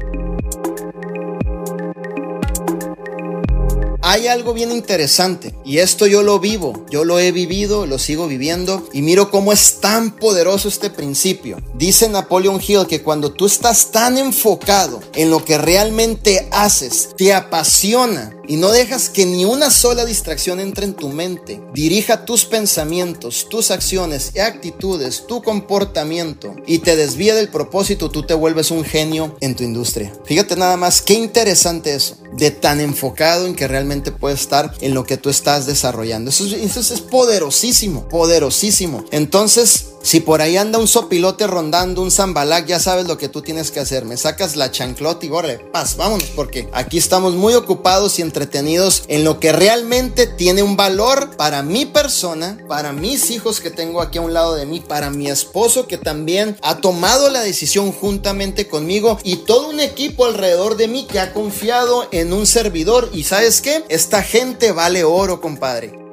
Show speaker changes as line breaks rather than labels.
Música hay algo bien interesante y esto yo lo vivo, yo lo he vivido, lo sigo viviendo y miro cómo es tan poderoso este principio. Dice Napoleon Hill que cuando tú estás tan enfocado en lo que realmente haces, te apasiona y no dejas que ni una sola distracción entre en tu mente, dirija tus pensamientos, tus acciones y actitudes, tu comportamiento y te desvía del propósito, tú te vuelves un genio en tu industria. Fíjate nada más, qué interesante eso, de tan enfocado en que realmente puedes estar en lo que tú estás desarrollando. Eso, eso es poderosísimo, poderosísimo. Entonces, si por ahí anda un sopilote rondando, un zambalac, ya sabes lo que tú tienes que hacer. Me sacas la chanclota y borre, paz, vámonos, porque aquí estamos muy ocupados y entretenidos en lo que realmente tiene un valor para mi persona, para mis hijos que tengo aquí a un lado de mí, para mi esposo que también ha tomado la decisión juntamente conmigo y todo un equipo alrededor de mí que ha confiado en un servidor. Y sabes qué? Esta gente vale oro, compadre.